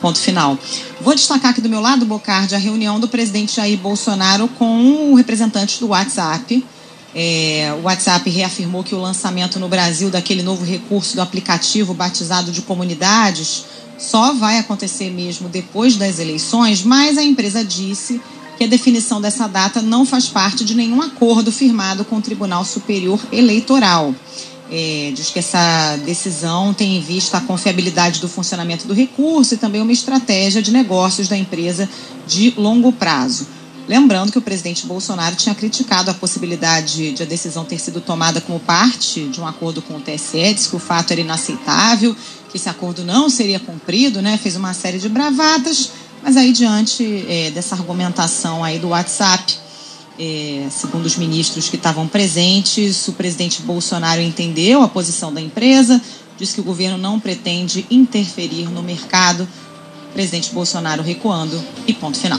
Ponto final. Vou destacar aqui do meu lado, Bocardi, a reunião do presidente Jair Bolsonaro com representantes do WhatsApp. É, o WhatsApp reafirmou que o lançamento no Brasil daquele novo recurso do aplicativo batizado de comunidades só vai acontecer mesmo depois das eleições, mas a empresa disse que a definição dessa data não faz parte de nenhum acordo firmado com o Tribunal Superior Eleitoral. É, diz que essa decisão tem em vista a confiabilidade do funcionamento do recurso e também uma estratégia de negócios da empresa de longo prazo. Lembrando que o presidente Bolsonaro tinha criticado a possibilidade de a decisão ter sido tomada como parte de um acordo com o TSE, disse que o fato era inaceitável, que esse acordo não seria cumprido, né? fez uma série de bravatas, mas aí diante é, dessa argumentação aí do WhatsApp, é, segundo os ministros que estavam presentes, o presidente Bolsonaro entendeu a posição da empresa, disse que o governo não pretende interferir no mercado. Presidente Bolsonaro recuando e ponto final.